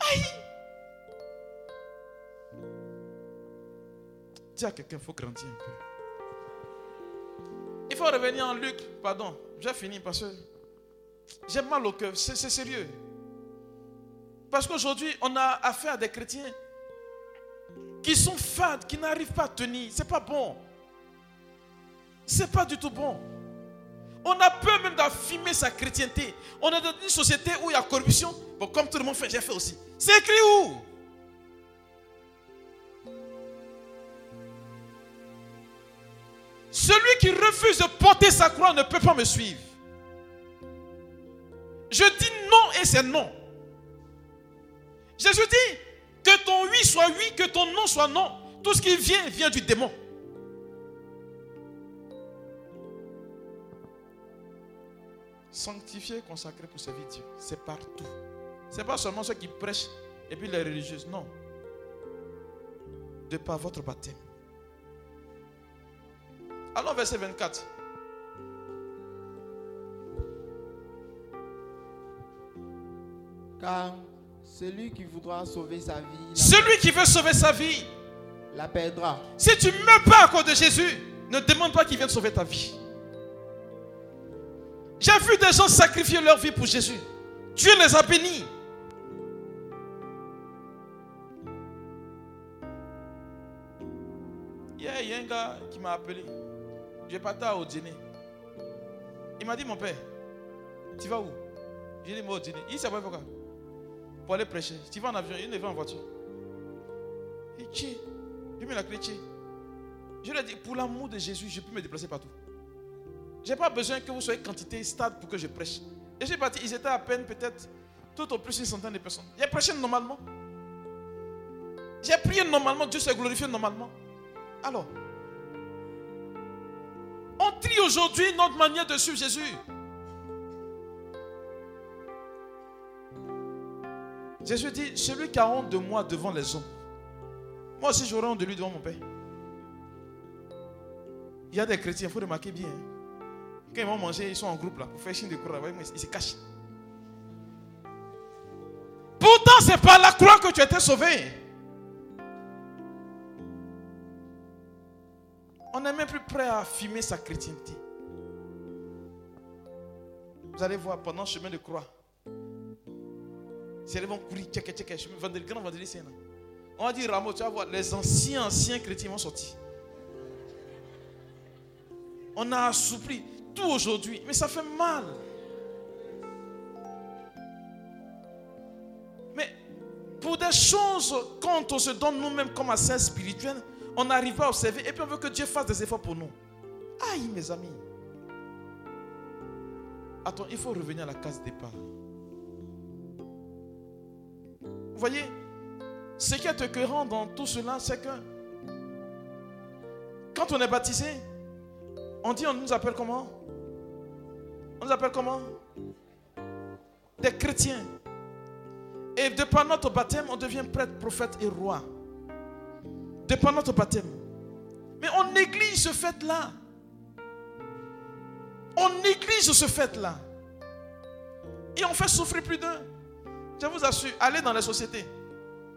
Aïe! Dis à quelqu'un, il faut grandir un peu. Il faut revenir en Luc. Pardon, j'ai fini parce que j'ai mal au cœur. C'est sérieux. Parce qu'aujourd'hui, on a affaire à des chrétiens qui sont fades, qui n'arrivent pas à tenir. C'est pas bon. C'est pas du tout bon. On a peur même d'affirmer sa chrétienté. On est dans une société où il y a corruption. Bon, comme tout le monde fait, j'ai fait aussi. C'est écrit où? Celui qui refuse de porter sa croix ne peut pas me suivre. Je dis non et c'est non. Jésus dit que ton oui soit oui, que ton non soit non. Tout ce qui vient vient du démon. Sanctifié, consacré pour servir Dieu, c'est partout. Ce n'est pas seulement ceux qui prêchent et puis les religieuses, non. De par votre baptême. Allons verset 24. Car celui qui voudra sauver sa vie, celui qui veut sauver sa vie, la perdra. Si tu ne meurs pas à cause de Jésus, ne demande pas qu'il vienne sauver ta vie. J'ai vu des gens sacrifier leur vie pour Jésus. Dieu les a bénis. Il y a un gars qui m'a appelé. Je partais au dîner. Il m'a dit, mon père, tu vas où? J'ai dit, moi au dîner. Il s'est pas pourquoi Aller prêcher. Tu vas en avion, il ne va en voiture. Il dit, je mets la clé, Je lui ai dit, pour l'amour de Jésus, je peux me déplacer partout. Je n'ai pas besoin que vous soyez quantité stade pour que je prêche. Et j'ai parti, ils étaient à peine peut-être tout au plus une centaine de personnes. J'ai prêché normalement. J'ai prié normalement, Dieu s'est glorifié normalement. Alors, on trie aujourd'hui notre manière de suivre Jésus. Jésus dit, celui qui a honte de moi devant les hommes, moi aussi j'aurai honte de lui devant mon Père. Il y a des chrétiens, il faut remarquer bien. Hein. Quand ils vont manger, ils sont en groupe là, pour faire signe de croix, ils se cachent. Pourtant, c'est par la croix que tu étais sauvé. On n'est même plus prêt à affirmer sa chrétienté. Vous allez voir pendant le chemin de croix. C'est vont courir, tchèque, tchèque, chemin, vendredi, grand vendredi, c'est On va dire, Rameau, tu vas voir, les anciens, anciens chrétiens vont sortir. On a assoupli tout aujourd'hui, mais ça fait mal. Mais pour des choses, quand on se donne nous-mêmes comme assez spirituels, on n'arrive pas à observer et puis on veut que Dieu fasse des efforts pour nous. Aïe, mes amis. Attends, il faut revenir à la case départ. Voyez, ce qui est écœurant dans tout cela, c'est que quand on est baptisé, on dit on nous appelle comment? On nous appelle comment? Des chrétiens. Et de par notre baptême, on devient prêtre, prophète et roi de notre baptême. Mais on néglige ce fait-là. On néglige ce fait-là. Et on fait souffrir plus d'un. Je vous assure, allez dans les sociétés.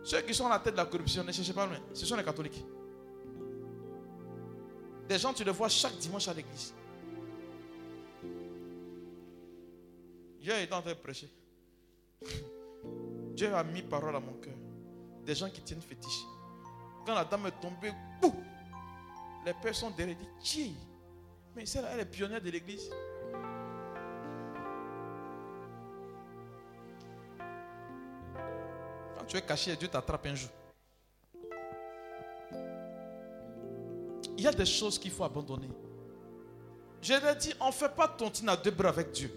Ceux qui sont à la tête de la corruption, ne cherchez pas loin. Ce sont les catholiques. Des gens, tu les vois chaque dimanche à l'église. Hier, été en train de prêcher. Dieu a mis parole à mon cœur. Des gens qui tiennent fétiche. Quand la dame est tombée, les personnes derrière disent Mais celle-là, elle est pionnière de l'église. Tu es caché, Dieu t'attrape un jour. Il y a des choses qu'il faut abandonner. Je l'ai dit, on ne fait pas tontine à deux bras avec Dieu.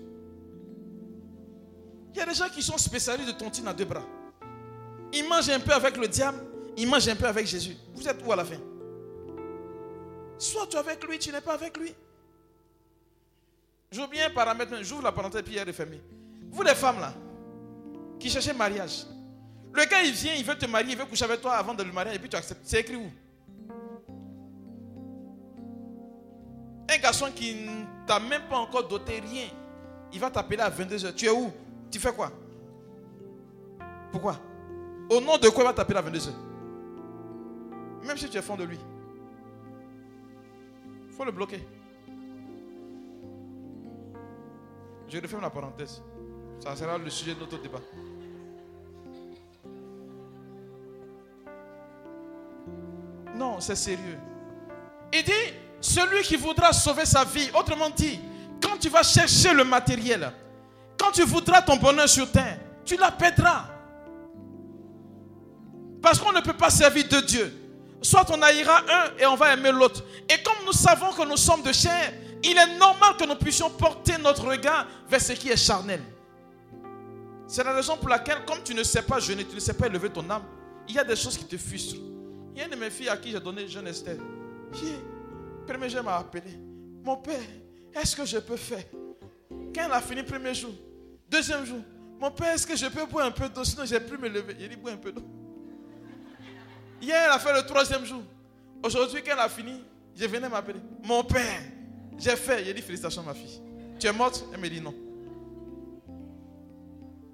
Il y a des gens qui sont spécialistes de tontine à deux bras. Ils mangent un peu avec le diable, il mange un peu avec Jésus. Vous êtes où à la fin? Soit tu es avec lui, tu n'es pas avec lui? J'oublie un paramètre, j'ouvre la parenthèse puis il est fermé. Vous les femmes là, qui cherchez mariage. Le gars il vient, il veut te marier, il veut coucher avec toi avant de le marier et puis tu acceptes. C'est écrit où? Un garçon qui ne t'a même pas encore doté rien, il va t'appeler à 22h. Tu es où? Tu fais quoi? Pourquoi? Au nom de quoi il va t'appeler à 22h même si tu es fond de lui. Il faut le bloquer. Je referme la parenthèse. Ça sera le sujet de notre débat. Non, c'est sérieux. Il dit, celui qui voudra sauver sa vie, autrement dit, quand tu vas chercher le matériel, quand tu voudras ton bonheur sur terre, tu la perdras. Parce qu'on ne peut pas servir de Dieu Soit on haïra un et on va aimer l'autre. Et comme nous savons que nous sommes de chair, il est normal que nous puissions porter notre regard vers ce qui est charnel. C'est la raison pour laquelle, comme tu ne sais pas jeûner, tu ne sais pas élever ton âme, il y a des choses qui te frustrent. Il y a une de mes filles à qui j'ai donné jeune Esther. Qui, premier jour, m'a appelé. Mon père, est-ce que je peux faire? Quand elle a fini premier jour, deuxième jour, mon père, est-ce que je peux boire un peu d'eau? Sinon, j'ai plus me lever. Il dit, bois un peu d'eau. Hier, elle a fait le troisième jour. Aujourd'hui, quand elle a fini, je venais m'appeler. Mon père, j'ai fait. J'ai dit félicitations, ma fille. Tu es morte? Elle me dit non.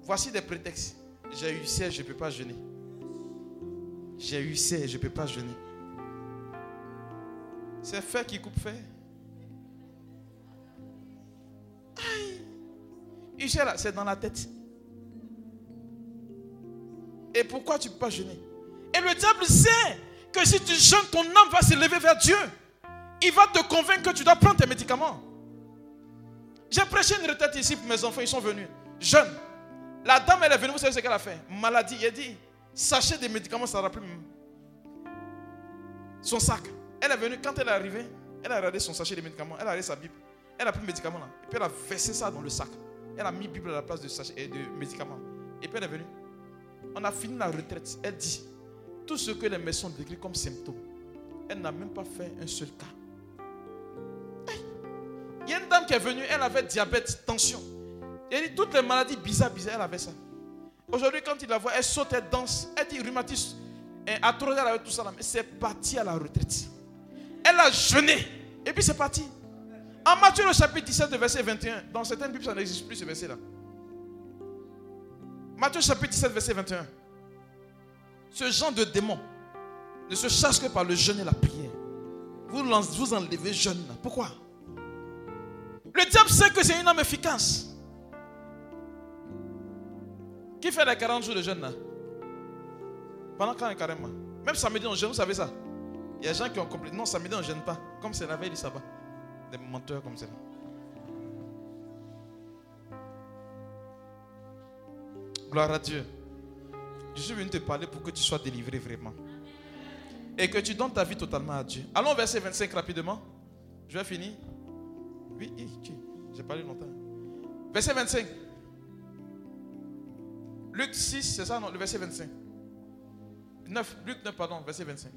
Voici des prétextes. J'ai eu ça, je ne peux pas jeûner. J'ai eu ça, je ne peux pas jeûner. C'est fait qui coupe fait. Aïe. C'est dans la tête. Et pourquoi tu ne peux pas jeûner? Et le diable sait que si tu jeûnes, ton âme va s'élever vers Dieu. Il va te convaincre que tu dois prendre tes médicaments. J'ai prêché une retraite ici pour mes enfants, ils sont venus. Jeunes. La dame, elle est venue, vous savez ce qu'elle a fait? Maladie. Elle dit, sachet des médicaments, ça plus son sac. Elle est venue, quand elle est arrivée, elle a regardé son sachet de médicaments, elle a regardé sa Bible. Elle a pris le médicament là. Et puis elle a versé ça dans le sac. Elle a mis Bible à la place de, sachet, et de médicaments. Et puis elle est venue. On a fini la retraite. Elle dit, tout ce que les médecins décrit comme symptômes, elle n'a même pas fait un seul cas. Il y a une dame qui est venue, elle avait diabète, tension. Elle dit toutes les maladies bizarres, bizarres, elle avait ça. Aujourd'hui, quand il la voit, elle saute, elle danse, elle dit rhumatisme, elle a trop avec tout ça, mais c'est parti à la retraite. Elle a jeûné, et puis c'est parti. En Matthieu, le chapitre 17, verset 21, dans certaines Bibles, ça n'existe plus ce verset-là. Matthieu, chapitre 17, verset 21. Ce genre de démon ne se chasse que par le jeûne et la prière. Vous, vous enlevez jeûne. Pourquoi? Le diable sait que c'est une âme efficace. Qui fait les 40 jours de jeûne là Pendant quand un carrément? Même samedi on jeûne, vous savez ça? Il y a des gens qui ont compris. Non, samedi on ne jeûne pas. Comme c'est la veille du sabbat. Des menteurs comme ça. Gloire à Dieu. Je suis venu te parler pour que tu sois délivré vraiment. Et que tu donnes ta vie totalement à Dieu. Allons verset 25 rapidement. Je vais finir. Oui, j'ai parlé longtemps. Verset 25. Luc 6, c'est ça, non, le verset 25. 9, Luc 9, pardon, verset 25.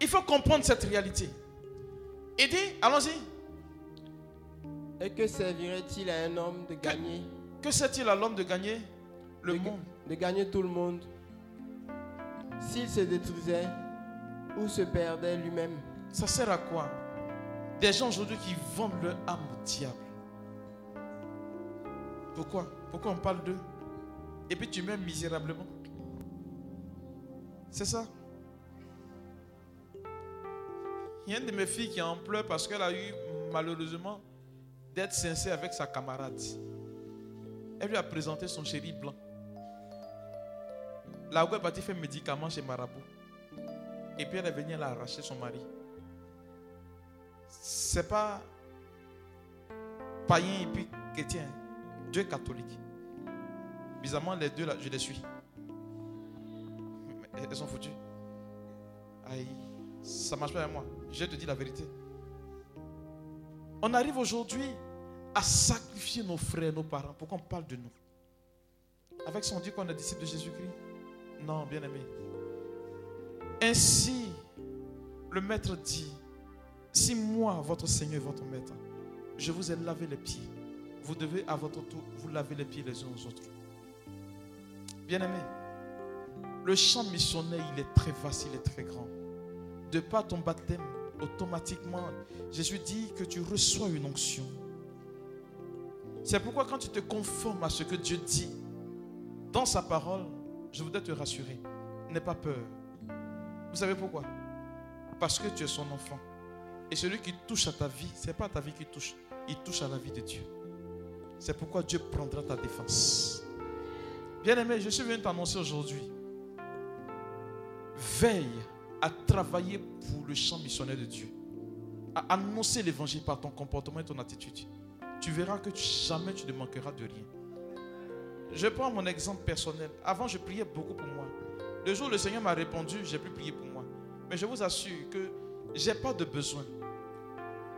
Il faut comprendre cette réalité. Et dit, allons-y. Et que servirait-il à un homme de gagner? Que, que sert-il à l'homme de gagner le monde? De gagner tout le monde? S'il se détruisait ou se perdait lui-même? Ça sert à quoi? Des gens aujourd'hui qui vendent leur âme au diable. Pourquoi? Pourquoi on parle d'eux? Et puis tu meurs misérablement. C'est ça? Il y a une de mes filles qui en pleure parce qu'elle a eu malheureusement d'être sincère avec sa camarade. Elle lui a présenté son chéri blanc. La est partie faire médicament chez Marabout. Et puis elle est venue, elle a arraché son mari c'est pas païen et puis chrétien. Dieu est catholique. Bizarrement, les deux là, je les suis. Elles sont foutues. Aïe, ça marche pas avec moi. Je te dis la vérité. On arrive aujourd'hui à sacrifier nos frères, nos parents, pour qu'on parle de nous? Avec son Dieu qu'on est disciple de Jésus-Christ? Non, bien aimé. Ainsi, le maître dit si moi, votre Seigneur votre Maître, je vous ai lavé les pieds, vous devez à votre tour vous laver les pieds les uns aux autres. Bien-aimé, le champ missionnaire, il est très vaste, il est très grand. De par ton baptême, automatiquement, Jésus dit que tu reçois une onction. C'est pourquoi quand tu te conformes à ce que Dieu dit dans sa parole, je voudrais te rassurer, n'aie pas peur. Vous savez pourquoi? Parce que tu es son enfant. Et celui qui touche à ta vie, ce n'est pas ta vie qui touche, il touche à la vie de Dieu. C'est pourquoi Dieu prendra ta défense. Bien-aimé, je suis venu t'annoncer aujourd'hui. Veille à travailler pour le champ missionnaire de Dieu. À annoncer l'évangile par ton comportement et ton attitude. Tu verras que jamais tu ne manqueras de rien. Je prends mon exemple personnel. Avant, je priais beaucoup pour moi. Le jour où le Seigneur m'a répondu, j'ai pu prier pour moi. Mais je vous assure que je n'ai pas de besoin.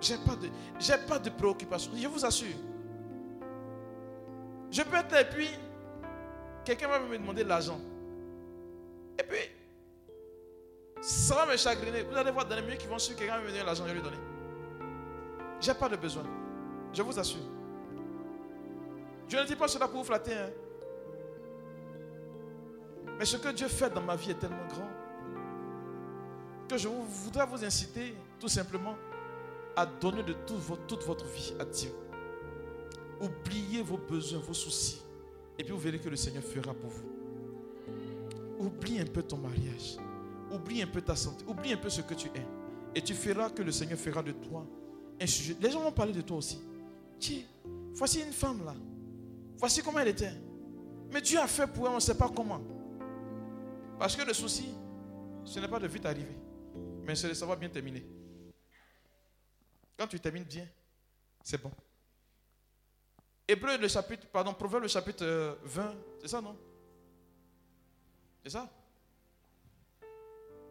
J'ai pas j'ai pas de préoccupation. Je vous assure. Je peux être et puis quelqu'un va me demander de l'argent. Et puis, ça va me chagriner. Vous allez voir dans les minutes qui vont suivre, quelqu'un va me donner l'argent, je vais lui donner. J'ai pas de besoin. Je vous assure. Je ne dis pas cela pour vous flatter. Hein. Mais ce que Dieu fait dans ma vie est tellement grand que je voudrais vous inciter tout simplement à donner de toute votre vie à Dieu. Oubliez vos besoins, vos soucis. Et puis vous verrez que le Seigneur fera pour vous. Oublie un peu ton mariage. Oublie un peu ta santé. Oublie un peu ce que tu es. Et tu feras que le Seigneur fera de toi un sujet. Les gens vont parler de toi aussi. Tiens, voici une femme là. Voici comment elle était. Mais Dieu a fait pour elle, on ne sait pas comment. Parce que le souci, ce n'est pas de vite arriver, mais c'est de savoir bien terminer. Quand tu termines bien, c'est bon. Hébreu le chapitre, pardon, Proverbe le chapitre 20, euh, c'est ça non? C'est ça?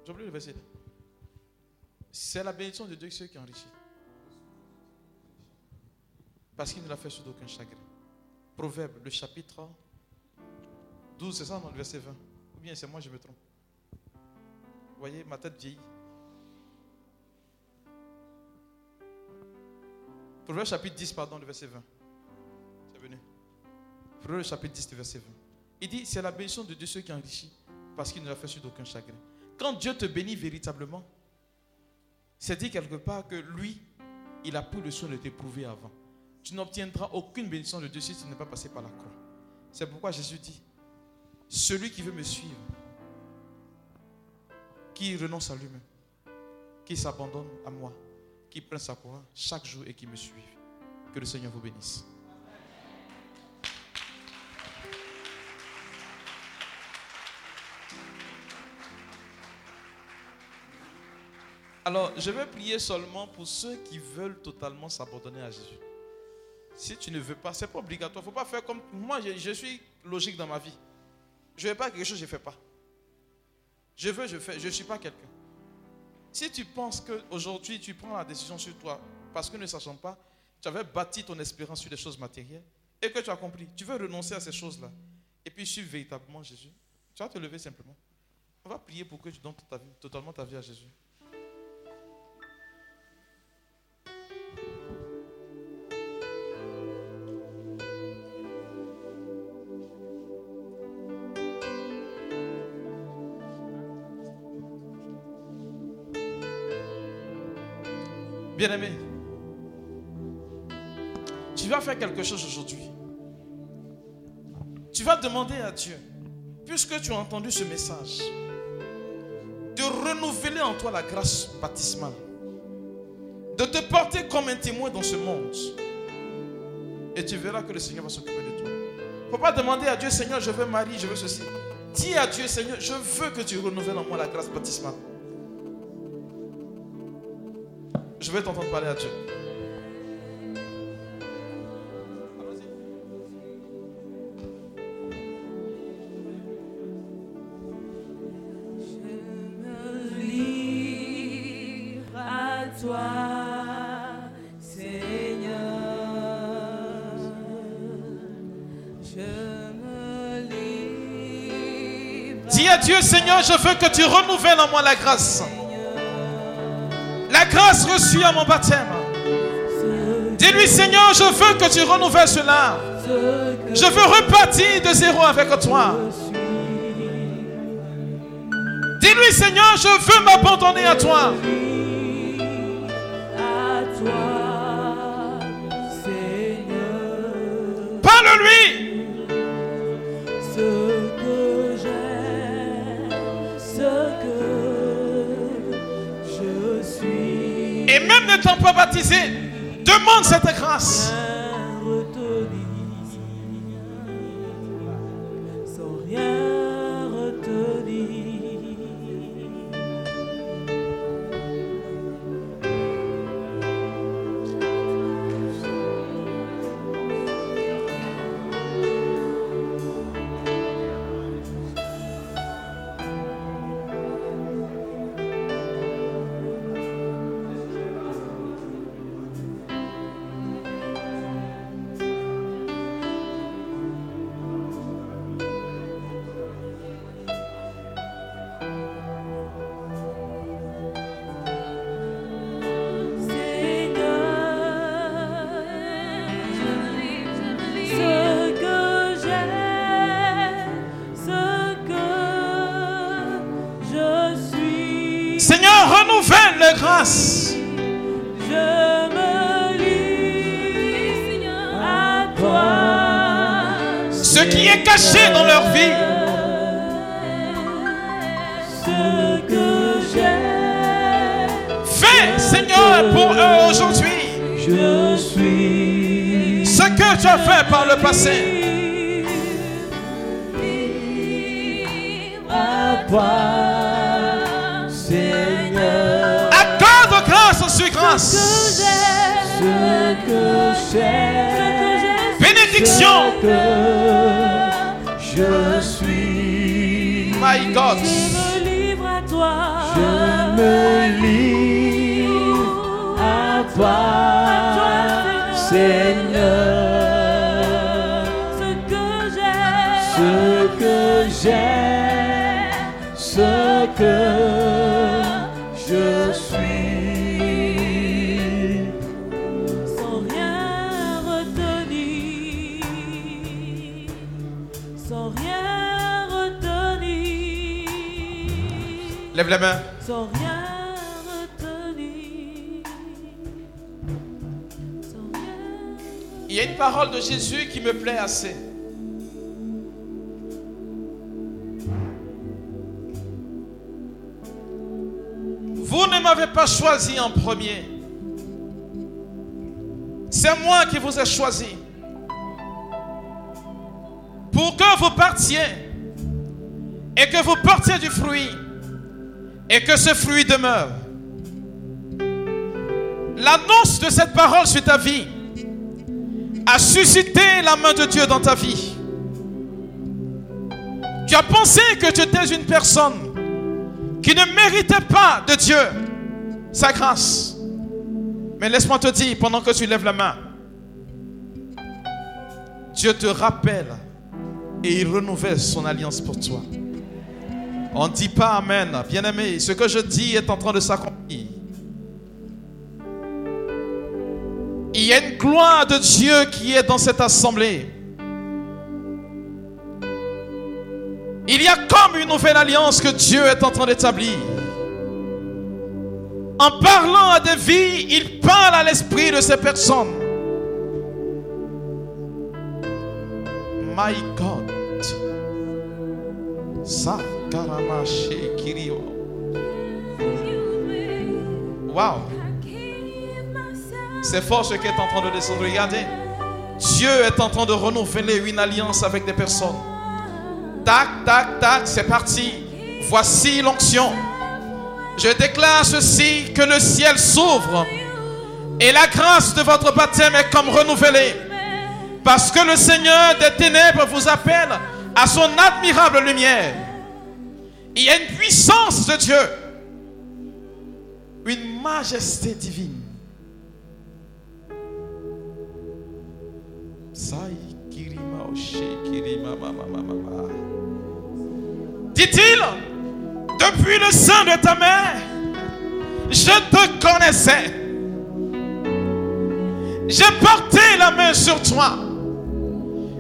J'ai oublié le verset. C'est la bénédiction de Dieu ceux qui enrichit. Parce qu'il ne l'a fait sur aucun chagrin. Proverbe, le chapitre 12, c'est ça, non, le verset 20. Ou bien c'est moi, je me trompe. Vous voyez, ma tête vieillit. Proverbe chapitre 10, pardon, le verset 20. C'est venu. Proverbe chapitre 10, le verset 20. Il dit, c'est la bénédiction de Dieu ceux qui enrichit, parce qu'il ne l'a fait sur aucun chagrin. Quand Dieu te bénit véritablement, c'est dit quelque part que lui, il a pris le soin de t'éprouver avant. Tu n'obtiendras aucune bénédiction de Dieu si tu n'es pas passé par la croix. C'est pourquoi Jésus dit, celui qui veut me suivre, qui renonce à lui-même, qui s'abandonne à moi, qui prend sa croix chaque jour et qui me suive. Que le Seigneur vous bénisse. Alors, je vais prier seulement pour ceux qui veulent totalement s'abandonner à Jésus. Si tu ne veux pas, ce n'est pas obligatoire. Faut pas faire comme moi, je, suis logique dans ma vie. Je veux pas quelque chose, je ne fais pas. Je veux, je fais. Je ne suis pas quelqu'un. Si tu penses qu'aujourd'hui, tu prends la décision sur toi, parce que ne sachant pas, tu avais bâti ton espérance sur des choses matérielles, et que tu as compris, tu veux renoncer à ces choses-là, et puis suivre véritablement Jésus, tu vas te lever simplement. On va prier pour que tu donnes totalement ta vie à Jésus. Bien-aimé, tu vas faire quelque chose aujourd'hui. Tu vas demander à Dieu, puisque tu as entendu ce message, de renouveler en toi la grâce baptismale, de te porter comme un témoin dans ce monde. Et tu verras que le Seigneur va s'occuper de toi. Il ne faut pas demander à Dieu, Seigneur, je veux marier, je veux ceci. Dis à Dieu, Seigneur, je veux que tu renouvelles en moi la grâce baptismale. Je vais t'entendre parler à Dieu. Dis à Dieu, Seigneur, je veux que tu renouvelles en moi la grâce. Grâce reçue à mon baptême. Dis-lui, Seigneur, je veux que tu renouvelles cela. Je veux repartir de zéro avec toi. Dis-lui, Seigneur, je veux m'abandonner à toi. Parle-lui. Même n'étant pas baptisé, demande cette grâce. Le passé. À toi, Seigneur, Accorde grâce sur grâce. ce que j'ai, Bénédiction. je suis. My God. Je me livre à toi. Je me livre à toi, Seigneur. Que j'ai, ce que je suis. Sans rien retenir, sans rien retenir. Lève les mains. Sans rien retenir. Sans rien. Il y a une parole de Jésus qui me plaît assez. Pas choisi en premier. C'est moi qui vous ai choisi. Pour que vous partiez et que vous portiez du fruit et que ce fruit demeure. L'annonce de cette parole sur ta vie a suscité la main de Dieu dans ta vie. Tu as pensé que tu étais une personne qui ne méritait pas de Dieu sa grâce. Mais laisse-moi te dire, pendant que tu lèves la main, Dieu te rappelle et il renouvelle son alliance pour toi. On ne dit pas Amen. Bien-aimé, ce que je dis est en train de s'accomplir. Il y a une gloire de Dieu qui est dans cette assemblée. Il y a comme une nouvelle alliance que Dieu est en train d'établir. En parlant à des vies, il parle à l'esprit de ces personnes. My God. Wow. C'est fort ce qui est en train de descendre. Regardez. Dieu est en train de renouveler une alliance avec des personnes. Tac, tac, tac, c'est parti. Voici l'onction. Je déclare ceci, que le ciel s'ouvre et la grâce de votre baptême est comme renouvelée. Parce que le Seigneur des ténèbres vous appelle à son admirable lumière. Il y a une puissance de Dieu, une majesté divine. Dit-il, depuis le sein de ta mère, je te connaissais. J'ai porté la main sur toi.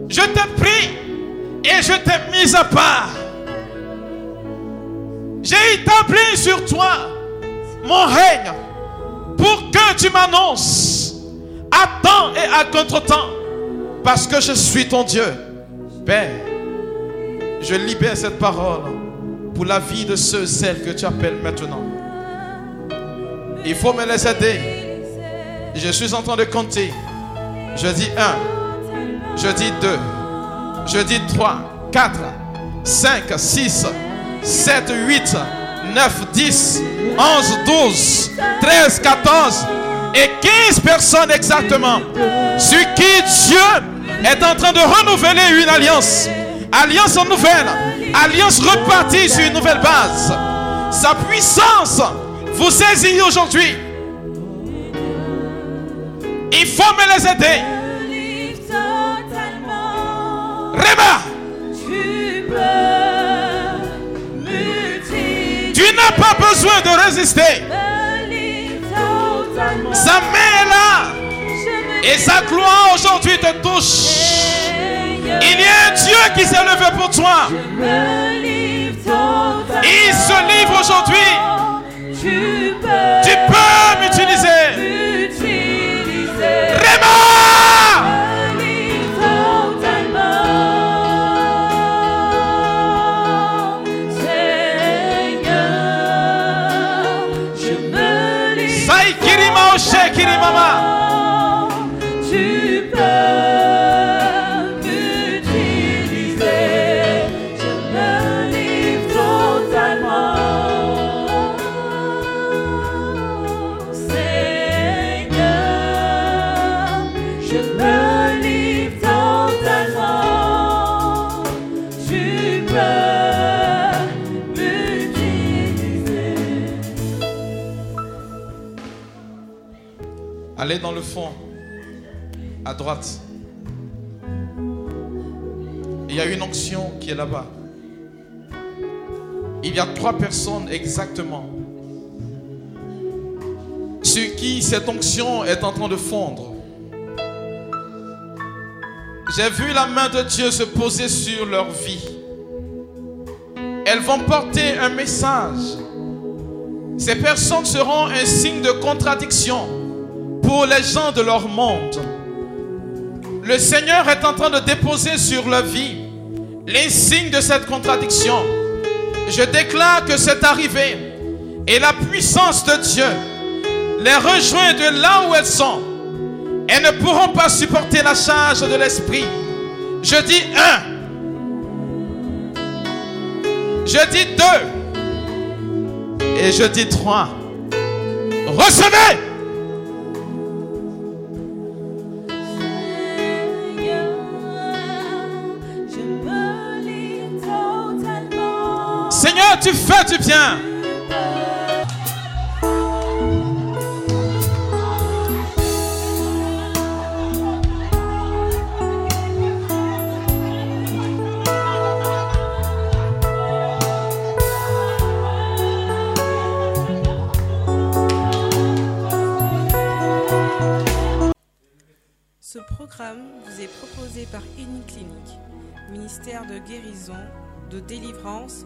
Je t'ai pris et je t'ai mis à part. J'ai établi sur toi mon règne pour que tu m'annonces à temps et à contre-temps parce que je suis ton Dieu. Père, je libère cette parole pour la vie de ceux et celles que tu appelles maintenant. Il faut me les aider. Je suis en train de compter. Je dis 1, je dis 2, je dis 3, 4, 5, 6, 7, 8, 9, 10, 11, 12, 13, 14 et 15 personnes exactement sur qui Dieu est en train de renouveler une alliance. Alliance nouvelle, alliance repartie sur une nouvelle base. Sa puissance vous saisit aujourd'hui. Il faut me les aider. Réma, Tu peux tu n'as pas besoin de résister. Sa main est là et sa gloire aujourd'hui te touche. Il y a un Dieu qui s'est levé pour toi. Il se livre aujourd'hui. Tu peux m'utiliser. Réma, livre totalement. Allez dans le fond, à droite. Il y a une onction qui est là-bas. Il y a trois personnes exactement sur qui cette onction est en train de fondre. J'ai vu la main de Dieu se poser sur leur vie. Elles vont porter un message. Ces personnes seront un signe de contradiction les gens de leur monde. Le Seigneur est en train de déposer sur leur vie les signes de cette contradiction. Je déclare que c'est arrivé et la puissance de Dieu les rejoint de là où elles sont. Elles ne pourront pas supporter la charge de l'esprit. Je dis un. Je dis deux. Et je dis trois. Recevez. Tu fais du bien. Ce programme vous est proposé par Uniclinique, ministère de guérison, de délivrance,